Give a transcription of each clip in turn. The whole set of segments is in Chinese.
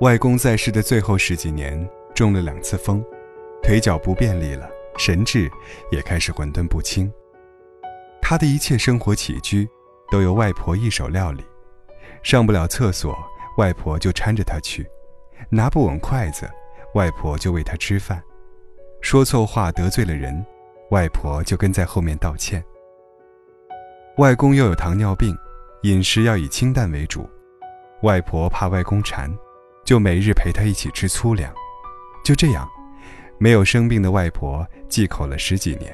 外公在世的最后十几年中了两次风，腿脚不便利了，神智也开始混沌不清。他的一切生活起居都由外婆一手料理，上不了厕所，外婆就搀着他去；拿不稳筷子，外婆就喂他吃饭；说错话得罪了人，外婆就跟在后面道歉。外公又有糖尿病，饮食要以清淡为主，外婆怕外公馋，就每日陪他一起吃粗粮。就这样，没有生病的外婆忌口了十几年。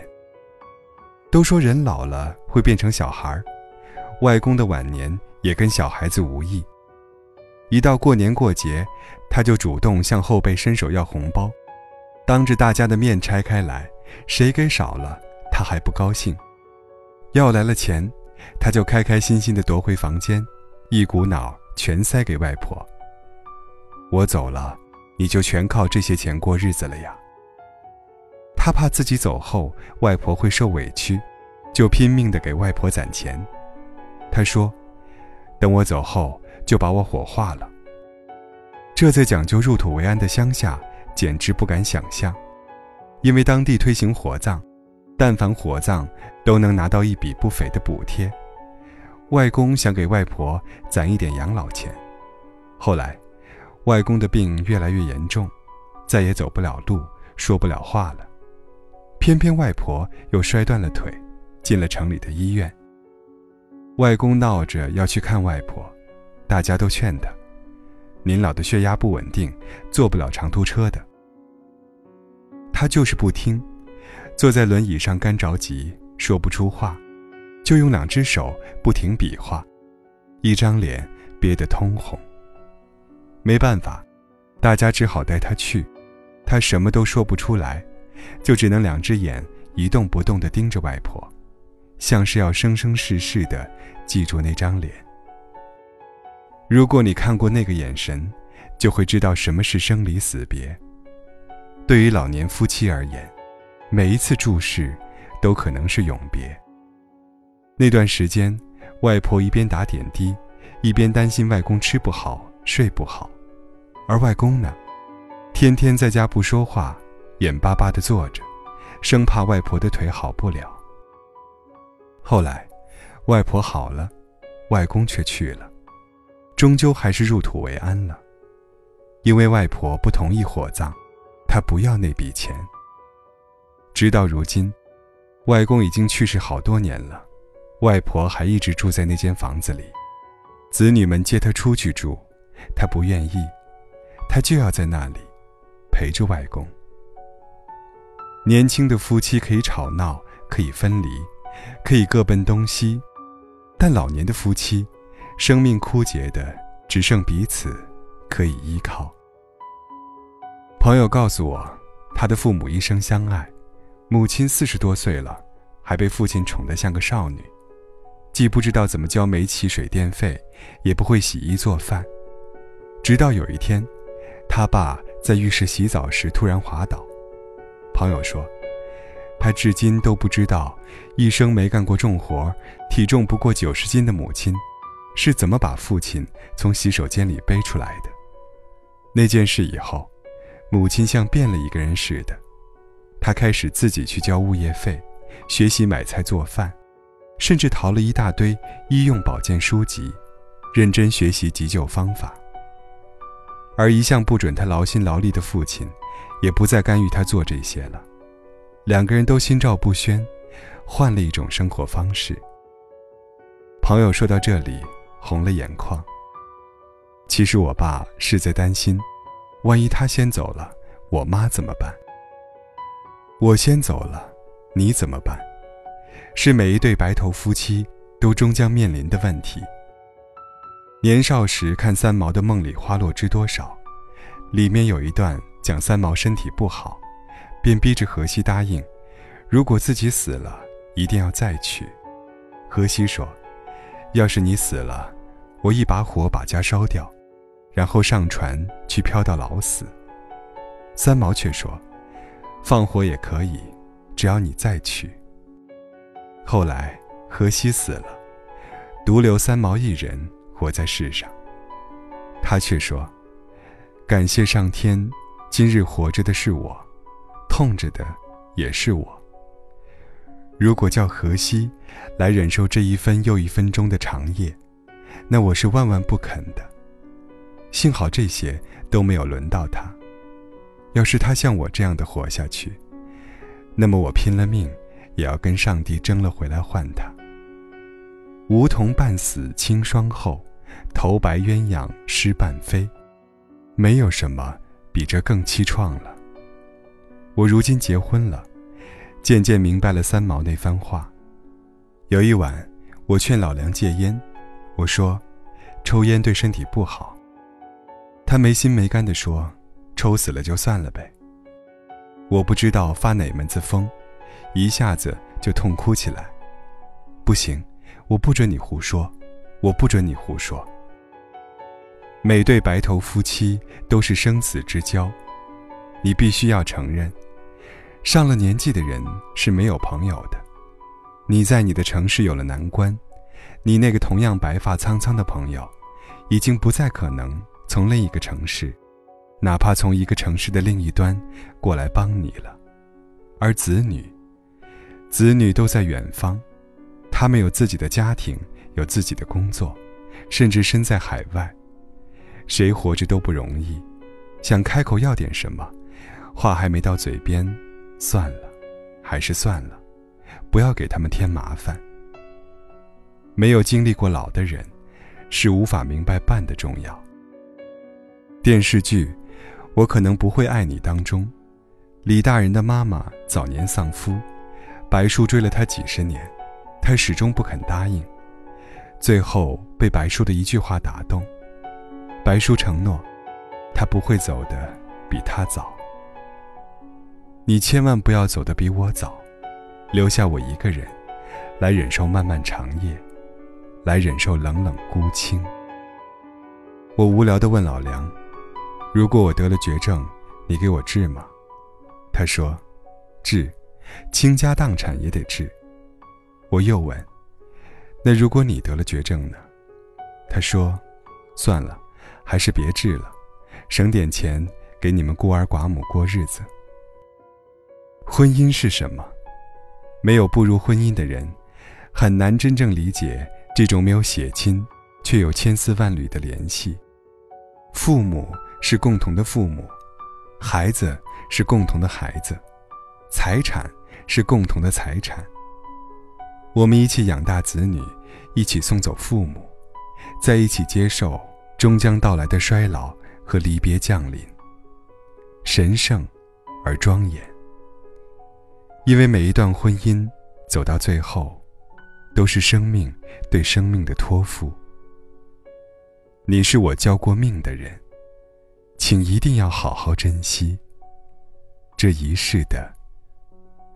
都说人老了会变成小孩儿，外公的晚年也跟小孩子无异。一到过年过节，他就主动向后辈伸手要红包，当着大家的面拆开来，谁给少了，他还不高兴。要来了钱，他就开开心心的夺回房间，一股脑全塞给外婆。我走了，你就全靠这些钱过日子了呀。他怕自己走后外婆会受委屈，就拼命的给外婆攒钱。他说：“等我走后就把我火化了。”这在讲究入土为安的乡下简直不敢想象，因为当地推行火葬，但凡火葬都能拿到一笔不菲的补贴。外公想给外婆攒一点养老钱，后来，外公的病越来越严重，再也走不了路，说不了话了。偏偏外婆又摔断了腿，进了城里的医院。外公闹着要去看外婆，大家都劝他：“您老的血压不稳定，坐不了长途车的。”他就是不听，坐在轮椅上干着急，说不出话，就用两只手不停比划，一张脸憋得通红。没办法，大家只好带他去，他什么都说不出来。就只能两只眼一动不动地盯着外婆，像是要生生世世地记住那张脸。如果你看过那个眼神，就会知道什么是生离死别。对于老年夫妻而言，每一次注视都可能是永别。那段时间，外婆一边打点滴，一边担心外公吃不好、睡不好，而外公呢，天天在家不说话。眼巴巴地坐着，生怕外婆的腿好不了。后来，外婆好了，外公却去了，终究还是入土为安了。因为外婆不同意火葬，他不要那笔钱。直到如今，外公已经去世好多年了，外婆还一直住在那间房子里，子女们接她出去住，她不愿意，她就要在那里陪着外公。年轻的夫妻可以吵闹，可以分离，可以各奔东西，但老年的夫妻，生命枯竭的只剩彼此可以依靠。朋友告诉我，他的父母一生相爱，母亲四十多岁了，还被父亲宠得像个少女，既不知道怎么交煤气水电费，也不会洗衣做饭。直到有一天，他爸在浴室洗澡时突然滑倒。朋友说，他至今都不知道，一生没干过重活、体重不过九十斤的母亲，是怎么把父亲从洗手间里背出来的。那件事以后，母亲像变了一个人似的，她开始自己去交物业费，学习买菜做饭，甚至淘了一大堆医用保健书籍，认真学习急救方法。而一向不准他劳心劳力的父亲。也不再干预他做这些了，两个人都心照不宣，换了一种生活方式。朋友说到这里，红了眼眶。其实我爸是在担心，万一他先走了，我妈怎么办？我先走了，你怎么办？是每一对白头夫妻都终将面临的问题。年少时看三毛的《梦里花落知多少》，里面有一段。讲三毛身体不好，便逼着荷西答应，如果自己死了，一定要再娶。荷西说：“要是你死了，我一把火把家烧掉，然后上船去漂到老死。”三毛却说：“放火也可以，只要你再娶。”后来荷西死了，独留三毛一人活在世上。他却说。感谢上天，今日活着的是我，痛着的也是我。如果叫荷西来忍受这一分又一分钟的长夜，那我是万万不肯的。幸好这些都没有轮到他。要是他像我这样的活下去，那么我拼了命也要跟上帝争了回来换他。梧桐半死清霜后，头白鸳鸯失半飞。没有什么比这更凄怆了。我如今结婚了，渐渐明白了三毛那番话。有一晚，我劝老梁戒烟，我说：“抽烟对身体不好。”他没心没肝地说：“抽死了就算了呗。”我不知道发哪门子疯，一下子就痛哭起来。不行，我不准你胡说，我不准你胡说。每对白头夫妻都是生死之交，你必须要承认，上了年纪的人是没有朋友的。你在你的城市有了难关，你那个同样白发苍苍的朋友，已经不再可能从另一个城市，哪怕从一个城市的另一端过来帮你了。而子女，子女都在远方，他们有自己的家庭，有自己的工作，甚至身在海外。谁活着都不容易，想开口要点什么，话还没到嘴边，算了，还是算了，不要给他们添麻烦。没有经历过老的人，是无法明白伴的重要。电视剧《我可能不会爱你》当中，李大人的妈妈早年丧夫，白叔追了她几十年，她始终不肯答应，最后被白叔的一句话打动。白叔承诺，他不会走的比他早。你千万不要走的比我早，留下我一个人，来忍受漫漫长夜，来忍受冷冷孤清。我无聊地问老梁：“如果我得了绝症，你给我治吗？”他说：“治，倾家荡产也得治。”我又问：“那如果你得了绝症呢？”他说：“算了。”还是别治了，省点钱给你们孤儿寡母过日子。婚姻是什么？没有步入婚姻的人，很难真正理解这种没有血亲却有千丝万缕的联系。父母是共同的父母，孩子是共同的孩子，财产是共同的财产。我们一起养大子女，一起送走父母，在一起接受。终将到来的衰老和离别降临，神圣而庄严。因为每一段婚姻走到最后，都是生命对生命的托付。你是我交过命的人，请一定要好好珍惜这一世的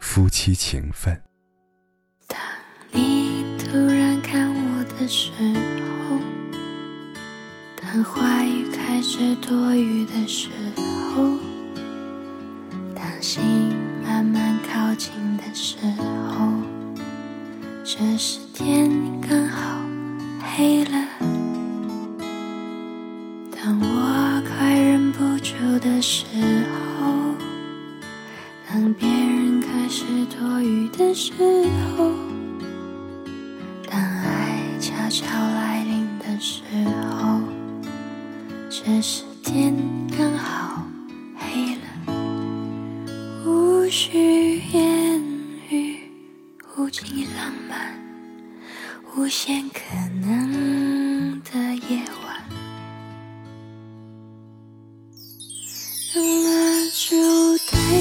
夫妻情分。你突然看我的时候。当话语开始多余的时候，当心慢慢靠近的时候，这是天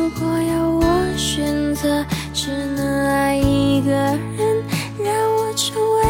如果要我选择，只能爱一个人，让我成为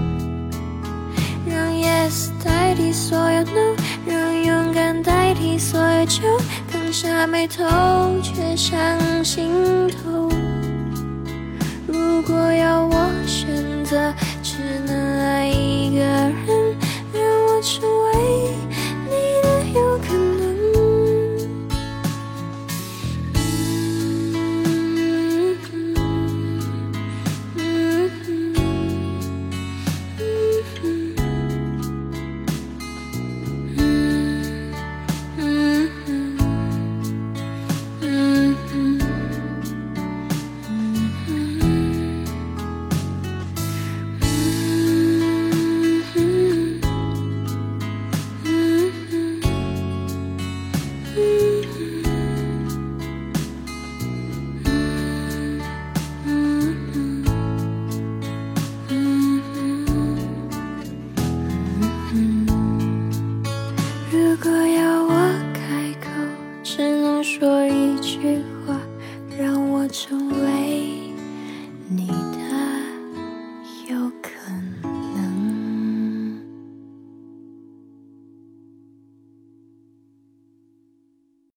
Yes 代替所有 no，让勇敢代替所有酒，放下眉头，却上